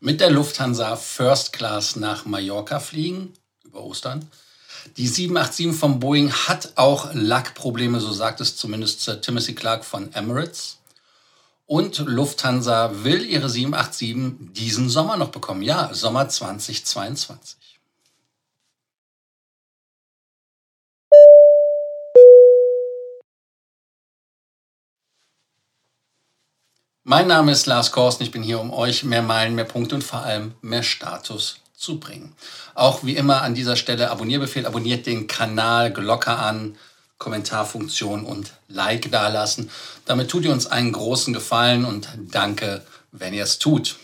mit der Lufthansa First Class nach Mallorca fliegen, über Ostern. Die 787 von Boeing hat auch Lackprobleme, so sagt es zumindest Timothy Clark von Emirates. Und Lufthansa will ihre 787 diesen Sommer noch bekommen. Ja, Sommer 2022. Mein Name ist Lars Korsten. Ich bin hier, um euch mehr Meilen, mehr Punkte und vor allem mehr Status zu bringen. Auch wie immer an dieser Stelle Abonnierbefehl. Abonniert den Kanal, Glocke an, Kommentarfunktion und Like dalassen. Damit tut ihr uns einen großen Gefallen und danke, wenn ihr es tut.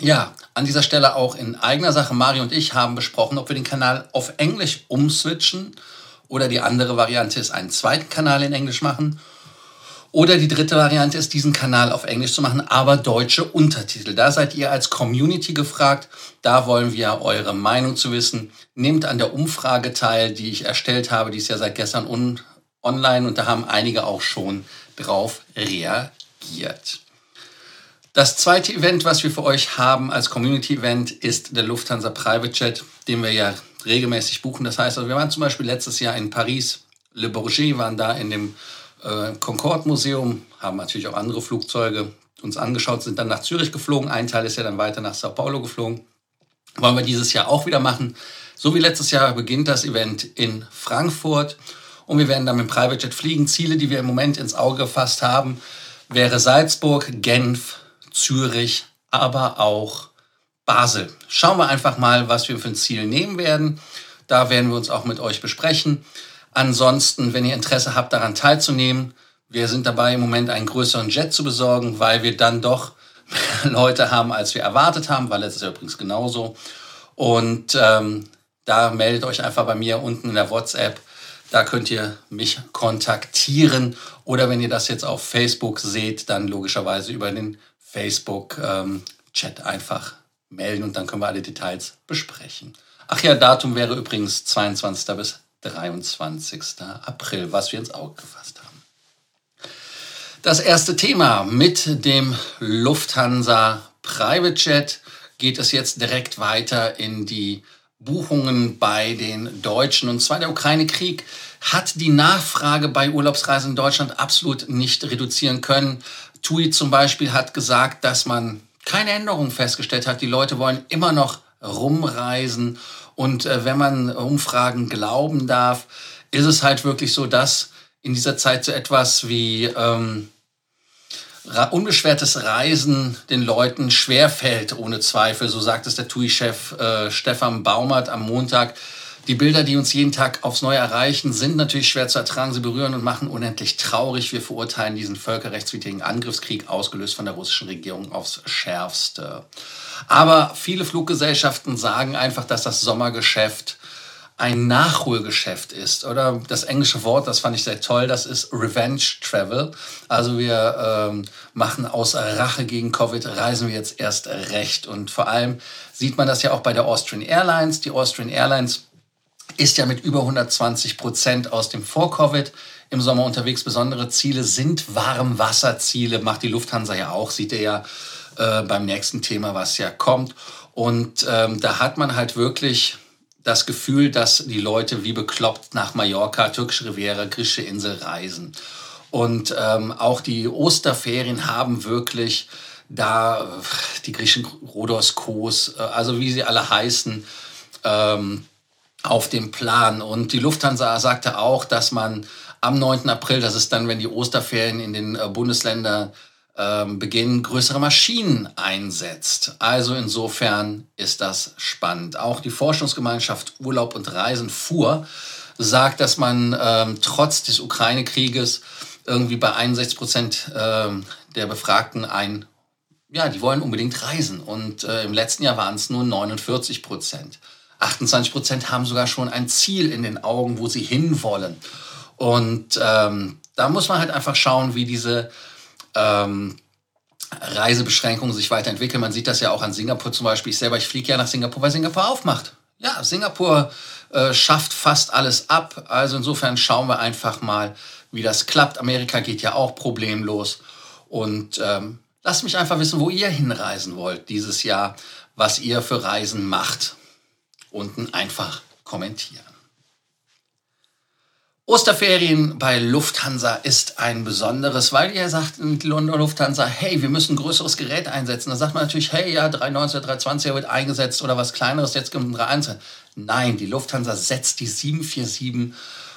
Ja, an dieser Stelle auch in eigener Sache. Mario und ich haben besprochen, ob wir den Kanal auf Englisch umswitchen oder die andere Variante ist, einen zweiten Kanal in Englisch machen oder die dritte Variante ist, diesen Kanal auf Englisch zu machen, aber deutsche Untertitel. Da seid ihr als Community gefragt. Da wollen wir eure Meinung zu wissen. Nehmt an der Umfrage teil, die ich erstellt habe. Die ist ja seit gestern online und da haben einige auch schon drauf reagiert. Das zweite Event, was wir für euch haben als Community-Event, ist der Lufthansa Private Jet, den wir ja regelmäßig buchen. Das heißt, also wir waren zum Beispiel letztes Jahr in Paris, Le Bourget, waren da in dem äh, Concorde Museum, haben natürlich auch andere Flugzeuge uns angeschaut, sind dann nach Zürich geflogen. Ein Teil ist ja dann weiter nach Sao Paulo geflogen. Wollen wir dieses Jahr auch wieder machen. So wie letztes Jahr beginnt das Event in Frankfurt und wir werden dann mit dem Private Jet fliegen. Ziele, die wir im Moment ins Auge gefasst haben, wäre Salzburg, Genf, Zürich, aber auch Basel. Schauen wir einfach mal, was wir für ein Ziel nehmen werden. Da werden wir uns auch mit euch besprechen. Ansonsten, wenn ihr Interesse habt, daran teilzunehmen, wir sind dabei im Moment einen größeren Jet zu besorgen, weil wir dann doch mehr Leute haben, als wir erwartet haben, weil letztes Jahr übrigens genauso. Und ähm, da meldet euch einfach bei mir unten in der WhatsApp. Da könnt ihr mich kontaktieren. Oder wenn ihr das jetzt auf Facebook seht, dann logischerweise über den Facebook-Chat ähm, einfach melden und dann können wir alle Details besprechen. Ach ja, Datum wäre übrigens 22. bis 23. April, was wir ins Auge gefasst haben. Das erste Thema mit dem Lufthansa Private Jet geht es jetzt direkt weiter in die Buchungen bei den Deutschen. Und zwar der Ukraine-Krieg hat die Nachfrage bei Urlaubsreisen in Deutschland absolut nicht reduzieren können. TUI zum Beispiel hat gesagt, dass man keine Änderung festgestellt hat. Die Leute wollen immer noch rumreisen und äh, wenn man Umfragen glauben darf, ist es halt wirklich so, dass in dieser Zeit so etwas wie ähm, unbeschwertes Reisen den Leuten schwerfällt, ohne Zweifel. So sagt es der TUI-Chef äh, Stefan Baumert am Montag. Die Bilder, die uns jeden Tag aufs Neue erreichen, sind natürlich schwer zu ertragen. Sie berühren und machen unendlich traurig. Wir verurteilen diesen völkerrechtswidrigen Angriffskrieg, ausgelöst von der russischen Regierung, aufs Schärfste. Aber viele Fluggesellschaften sagen einfach, dass das Sommergeschäft ein Nachholgeschäft ist. Oder das englische Wort, das fand ich sehr toll, das ist Revenge Travel. Also wir ähm, machen aus Rache gegen Covid, reisen wir jetzt erst recht. Und vor allem sieht man das ja auch bei der Austrian Airlines. Die Austrian Airlines ist ja mit über 120 Prozent aus dem Vor-Covid im Sommer unterwegs. Besondere Ziele sind Warmwasserziele, macht die Lufthansa ja auch, sieht ihr ja äh, beim nächsten Thema, was ja kommt. Und ähm, da hat man halt wirklich das Gefühl, dass die Leute wie bekloppt nach Mallorca, türkische Riviera, griechische Insel reisen. Und ähm, auch die Osterferien haben wirklich da die griechischen Rhodos, Kos, äh, also wie sie alle heißen, ähm, auf dem Plan. Und die Lufthansa sagte auch, dass man am 9. April, das ist dann, wenn die Osterferien in den äh, Bundesländern ähm, beginnen, größere Maschinen einsetzt. Also insofern ist das spannend. Auch die Forschungsgemeinschaft Urlaub und Reisen fuhr sagt, dass man ähm, trotz des Ukraine-Krieges irgendwie bei 61 Prozent ähm, der Befragten ein, ja, die wollen unbedingt reisen. Und äh, im letzten Jahr waren es nur 49 Prozent. 28 Prozent haben sogar schon ein Ziel in den Augen, wo sie hinwollen. Und ähm, da muss man halt einfach schauen, wie diese ähm, Reisebeschränkungen sich weiterentwickeln. Man sieht das ja auch an Singapur zum Beispiel. Ich selber, ich fliege ja nach Singapur, weil Singapur aufmacht. Ja, Singapur äh, schafft fast alles ab. Also insofern schauen wir einfach mal, wie das klappt. Amerika geht ja auch problemlos. Und ähm, lasst mich einfach wissen, wo ihr hinreisen wollt dieses Jahr, was ihr für Reisen macht. Unten einfach kommentieren. Osterferien bei Lufthansa ist ein besonderes, weil ihr sagt in London Lufthansa, hey, wir müssen ein größeres Gerät einsetzen. Da sagt man natürlich, hey, ja, 390 oder 320 wird eingesetzt oder was kleineres, jetzt kommt ein 321. Nein, die Lufthansa setzt die 747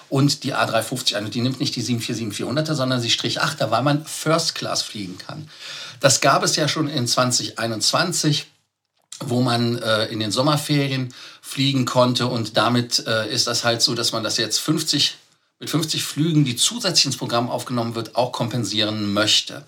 und die A350 ein. Und die nimmt nicht die 747-400er, sondern sie Strich 8er, weil man First Class fliegen kann. Das gab es ja schon in 2021 wo man äh, in den Sommerferien fliegen konnte und damit äh, ist das halt so, dass man das jetzt 50 mit 50 Flügen, die zusätzlich ins Programm aufgenommen wird, auch kompensieren möchte.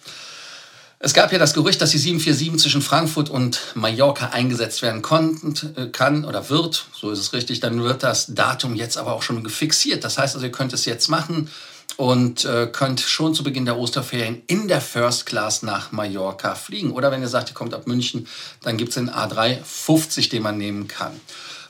Es gab ja das Gerücht, dass die 747 zwischen Frankfurt und Mallorca eingesetzt werden konnten, äh, kann oder wird, so ist es richtig, dann wird das Datum jetzt aber auch schon gefixiert. Das heißt also, ihr könnt es jetzt machen und äh, könnt schon zu Beginn der Osterferien in der First Class nach Mallorca fliegen. Oder wenn ihr sagt, ihr kommt ab München, dann gibt es den A350, den man nehmen kann.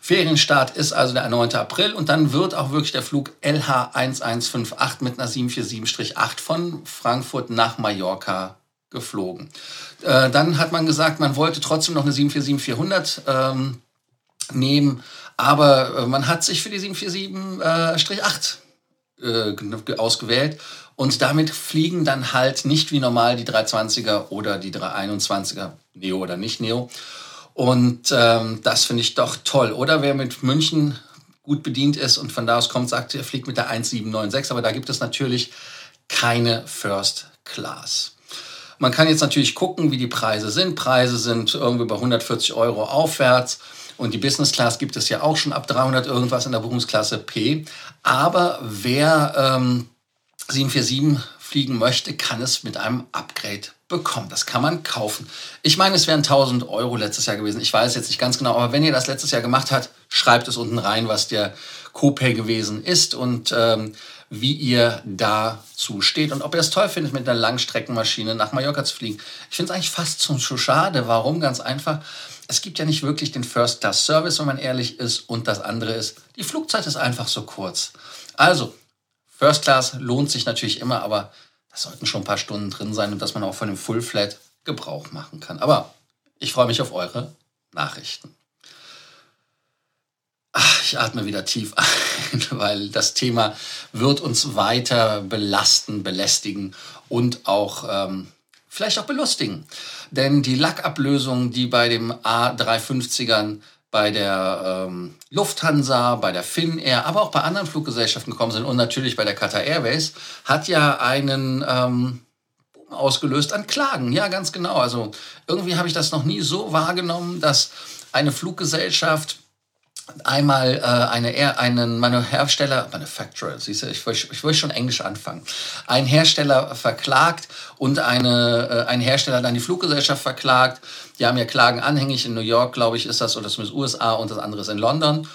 Ferienstart ist also der 9. April und dann wird auch wirklich der Flug LH1158 mit einer 747-8 von Frankfurt nach Mallorca geflogen. Äh, dann hat man gesagt, man wollte trotzdem noch eine 747-400 ähm, nehmen, aber äh, man hat sich für die 747-8 äh, ausgewählt und damit fliegen dann halt nicht wie normal die 320er oder die 321er, Neo oder nicht Neo. Und ähm, das finde ich doch toll. Oder wer mit München gut bedient ist und von da aus kommt, sagt, er fliegt mit der 1796, aber da gibt es natürlich keine First Class. Man kann jetzt natürlich gucken, wie die Preise sind. Preise sind irgendwie bei 140 Euro aufwärts. Und die Business Class gibt es ja auch schon ab 300 irgendwas in der Buchungsklasse P. Aber wer ähm, 747 fliegen möchte, kann es mit einem Upgrade bekommen. Das kann man kaufen. Ich meine, es wären 1000 Euro letztes Jahr gewesen. Ich weiß jetzt nicht ganz genau, aber wenn ihr das letztes Jahr gemacht habt, schreibt es unten rein, was der Copay gewesen ist und ähm, wie ihr dazu steht und ob ihr es toll findet, mit einer Langstreckenmaschine nach Mallorca zu fliegen. Ich finde es eigentlich fast so schade. Warum? Ganz einfach. Es gibt ja nicht wirklich den First-Class-Service, wenn man ehrlich ist. Und das andere ist, die Flugzeit ist einfach so kurz. Also, First Class lohnt sich natürlich immer, aber da sollten schon ein paar Stunden drin sein und dass man auch von dem Full Flat Gebrauch machen kann. Aber ich freue mich auf eure Nachrichten. Ach, ich atme wieder tief ein, weil das Thema wird uns weiter belasten, belästigen und auch ähm, vielleicht auch belustigen. Denn die Lackablösung, die bei dem A350ern bei der ähm, Lufthansa, bei der Finnair, aber auch bei anderen Fluggesellschaften gekommen sind und natürlich bei der Qatar Airways, hat ja einen ähm, ausgelöst an Klagen. Ja, ganz genau. Also irgendwie habe ich das noch nie so wahrgenommen, dass eine Fluggesellschaft einmal äh, eine, einen Hersteller, Manufacturer, siehst du, ich wollte ich wollt schon Englisch anfangen, ein Hersteller verklagt und eine, äh, ein Hersteller dann die Fluggesellschaft verklagt. Die haben ja Klagen anhängig in New York, glaube ich, ist das, oder zumindest USA und das andere ist in London.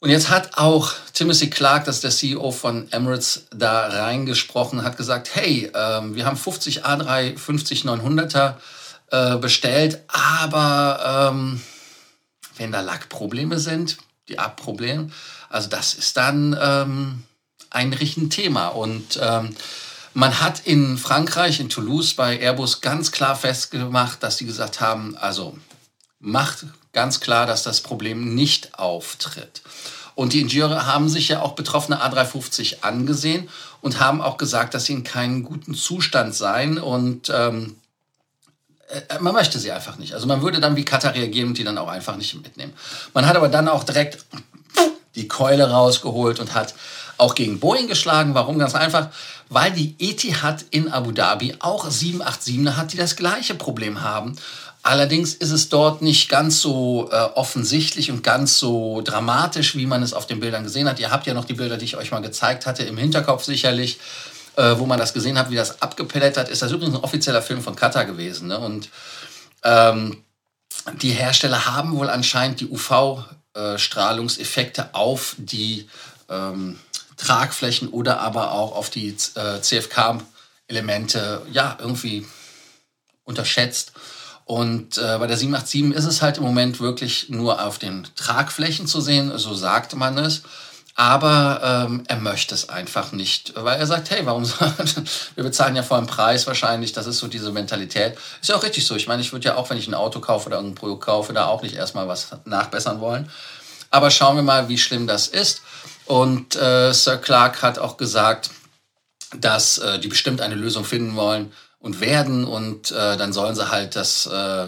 Und jetzt hat auch Timothy Clark, das ist der CEO von Emirates, da reingesprochen, hat gesagt, hey, ähm, wir haben 50 A350 900er äh, bestellt, aber ähm, wenn da Lackprobleme sind, die Abprobleme, also das ist dann ähm, ein Thema. Und ähm, man hat in Frankreich, in Toulouse bei Airbus ganz klar festgemacht, dass sie gesagt haben, also macht ganz klar, dass das Problem nicht auftritt. Und die Ingenieure haben sich ja auch betroffene A350 angesehen und haben auch gesagt, dass sie in keinem guten Zustand seien. Und ähm, äh, man möchte sie einfach nicht. Also man würde dann wie Katar reagieren und die dann auch einfach nicht mitnehmen. Man hat aber dann auch direkt die Keule rausgeholt und hat auch gegen Boeing geschlagen. Warum? Ganz einfach, weil die Etihad in Abu Dhabi auch 787er hat, die das gleiche Problem haben. Allerdings ist es dort nicht ganz so äh, offensichtlich und ganz so dramatisch, wie man es auf den Bildern gesehen hat. Ihr habt ja noch die Bilder, die ich euch mal gezeigt hatte, im Hinterkopf sicherlich äh, wo man das gesehen hat, wie das abgepellet hat, ist das übrigens ein offizieller Film von Qatar gewesen. Ne? Und ähm, die Hersteller haben wohl anscheinend die UV-Strahlungseffekte auf die ähm, Tragflächen oder aber auch auf die äh, CFK-Elemente ja irgendwie unterschätzt. Und äh, bei der 787 ist es halt im Moment wirklich nur auf den Tragflächen zu sehen, so sagte man es. Aber ähm, er möchte es einfach nicht, weil er sagt, hey, warum wir bezahlen ja vollen Preis wahrscheinlich, das ist so diese Mentalität. Ist ja auch richtig so. Ich meine, ich würde ja auch, wenn ich ein Auto kaufe oder irgendein Produkt kaufe, da auch nicht erstmal was nachbessern wollen. Aber schauen wir mal, wie schlimm das ist. Und äh, Sir Clark hat auch gesagt, dass äh, die bestimmt eine Lösung finden wollen und werden und äh, dann sollen sie halt das äh,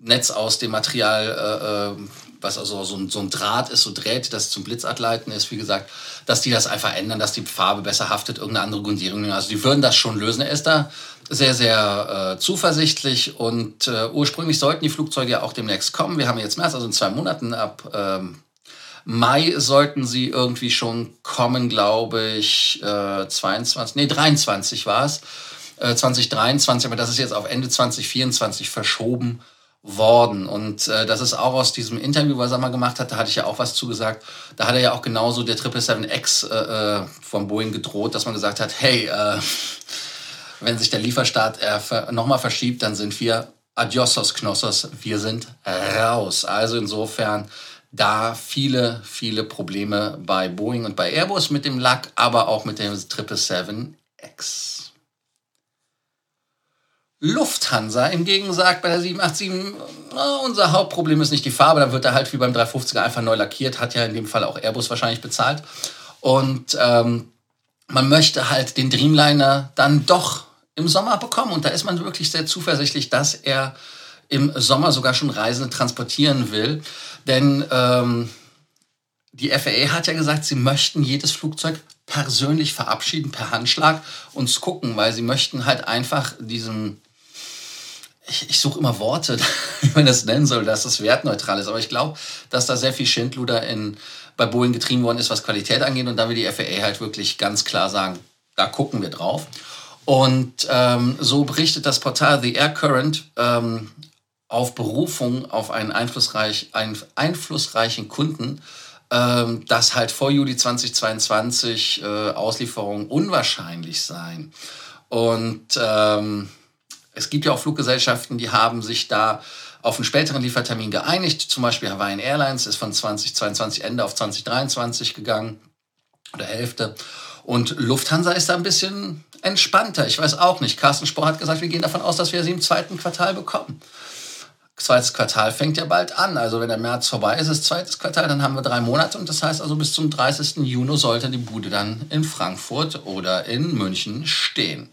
Netz aus dem Material äh, äh was also so ein, so ein Draht ist, so Drähte, das zum Blitzableiten ist, wie gesagt, dass die das einfach ändern, dass die Farbe besser haftet, irgendeine andere Grundierung. Also die würden das schon lösen. Er ist da sehr, sehr äh, zuversichtlich und äh, ursprünglich sollten die Flugzeuge ja auch demnächst kommen. Wir haben jetzt März, also in zwei Monaten ab ähm, Mai sollten sie irgendwie schon kommen, glaube ich, äh, 22, nee, 23 war es, äh, 2023, aber das ist jetzt auf Ende 2024 verschoben worden. Und äh, das ist auch aus diesem Interview, was er mal gemacht hat, da hatte ich ja auch was zugesagt. Da hat er ja auch genauso der 777X äh, äh, von Boeing gedroht, dass man gesagt hat, hey, äh, wenn sich der Lieferstart äh, nochmal verschiebt, dann sind wir Adiosos Knossos, wir sind raus. Also insofern da viele, viele Probleme bei Boeing und bei Airbus mit dem Lack, aber auch mit dem 777X. Lufthansa hingegen sagt bei der 787, unser Hauptproblem ist nicht die Farbe, dann wird er halt wie beim 350er einfach neu lackiert, hat ja in dem Fall auch Airbus wahrscheinlich bezahlt. Und ähm, man möchte halt den Dreamliner dann doch im Sommer bekommen. Und da ist man wirklich sehr zuversichtlich, dass er im Sommer sogar schon Reisende transportieren will. Denn ähm, die FAA hat ja gesagt, sie möchten jedes Flugzeug persönlich verabschieden per Handschlag und gucken, weil sie möchten halt einfach diesen ich, ich suche immer Worte, wie man das nennen soll, dass das wertneutral ist. Aber ich glaube, dass da sehr viel Schindluder in, bei Boeing getrieben worden ist, was Qualität angeht. Und da will die FAA halt wirklich ganz klar sagen, da gucken wir drauf. Und ähm, so berichtet das Portal The Air Current ähm, auf Berufung auf einen, einflussreich, einen einflussreichen Kunden, ähm, dass halt vor Juli 2022 äh, Auslieferungen unwahrscheinlich seien. Und ähm, es gibt ja auch Fluggesellschaften, die haben sich da auf einen späteren Liefertermin geeinigt. Zum Beispiel Hawaiian Airlines ist von 2022 Ende auf 2023 gegangen oder Hälfte. Und Lufthansa ist da ein bisschen entspannter. Ich weiß auch nicht. Carsten Spohr hat gesagt, wir gehen davon aus, dass wir sie im zweiten Quartal bekommen. Zweites Quartal fängt ja bald an. Also wenn der März vorbei ist, ist zweites Quartal, dann haben wir drei Monate. Und das heißt also bis zum 30. Juni sollte die Bude dann in Frankfurt oder in München stehen.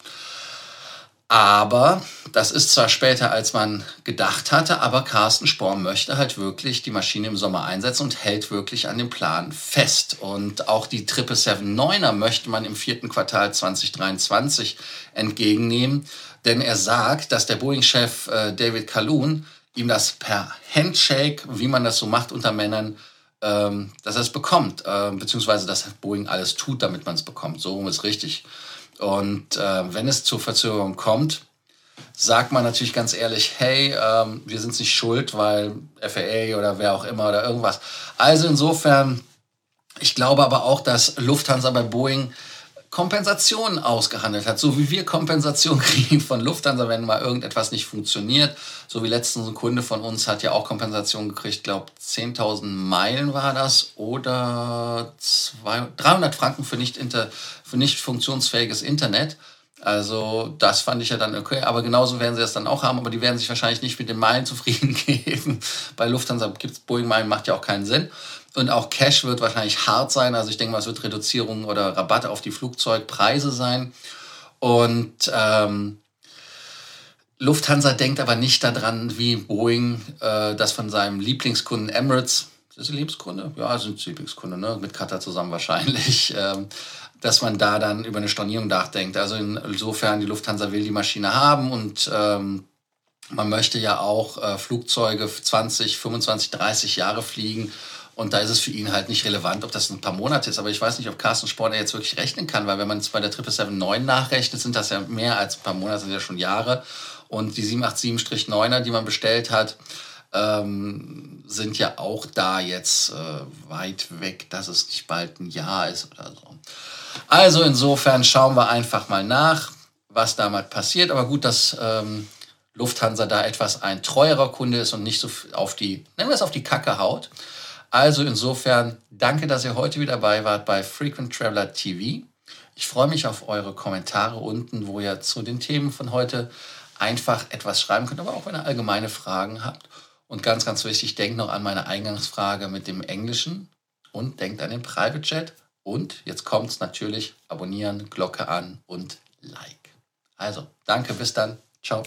Aber das ist zwar später, als man gedacht hatte, aber Carsten Spohr möchte halt wirklich die Maschine im Sommer einsetzen und hält wirklich an dem Plan fest. Und auch die 777-9er möchte man im vierten Quartal 2023 entgegennehmen, denn er sagt, dass der Boeing-Chef äh, David Calhoun ihm das per Handshake, wie man das so macht unter Männern, ähm, dass er es bekommt, äh, beziehungsweise dass Boeing alles tut, damit man es bekommt. So ist richtig. Und äh, wenn es zur Verzögerung kommt, sagt man natürlich ganz ehrlich, hey, ähm, wir sind nicht schuld, weil FAA oder wer auch immer oder irgendwas. Also insofern, ich glaube aber auch, dass Lufthansa bei Boeing Kompensationen ausgehandelt hat, so wie wir Kompensation kriegen von Lufthansa, wenn mal irgendetwas nicht funktioniert. So wie letztens ein Kunde von uns hat ja auch Kompensation gekriegt, glaube 10.000 Meilen war das oder 200, 300 Franken für nicht, inter, für nicht funktionsfähiges Internet. Also das fand ich ja dann okay, aber genauso werden sie das dann auch haben, aber die werden sich wahrscheinlich nicht mit den Meilen zufrieden geben. Bei Lufthansa gibt es Boeing-Meilen, macht ja auch keinen Sinn. Und auch Cash wird wahrscheinlich hart sein. Also ich denke mal, es wird Reduzierung oder Rabatte auf die Flugzeugpreise sein. Und ähm, Lufthansa denkt aber nicht daran, wie Boeing äh, das von seinem Lieblingskunden Emirates, ist das ein Lieblingskunde? Ja, sind Lieblingskunde, ne? mit Qatar zusammen wahrscheinlich, ähm, dass man da dann über eine Stornierung nachdenkt. Also insofern, die Lufthansa will die Maschine haben und ähm, man möchte ja auch äh, Flugzeuge 20, 25, 30 Jahre fliegen und da ist es für ihn halt nicht relevant, ob das ein paar Monate ist. Aber ich weiß nicht, ob Carsten Sporner jetzt wirklich rechnen kann, weil wenn man es bei der 777-9 nachrechnet, sind das ja mehr als ein paar Monate, sind ja schon Jahre. Und die 787-9er, die man bestellt hat, ähm, sind ja auch da jetzt äh, weit weg, dass es nicht bald ein Jahr ist oder so. Also insofern schauen wir einfach mal nach, was damals passiert. Aber gut, dass ähm, Lufthansa da etwas ein treuerer Kunde ist und nicht so auf die, nennen wir es auf die Kacke haut. Also insofern danke, dass ihr heute wieder dabei wart bei Frequent Traveler TV. Ich freue mich auf eure Kommentare unten, wo ihr zu den Themen von heute einfach etwas schreiben könnt, aber auch wenn ihr allgemeine Fragen habt. Und ganz, ganz wichtig, denkt noch an meine Eingangsfrage mit dem Englischen und denkt an den Private Chat. Und jetzt kommt es natürlich, abonnieren, Glocke an und Like. Also, danke, bis dann. Ciao.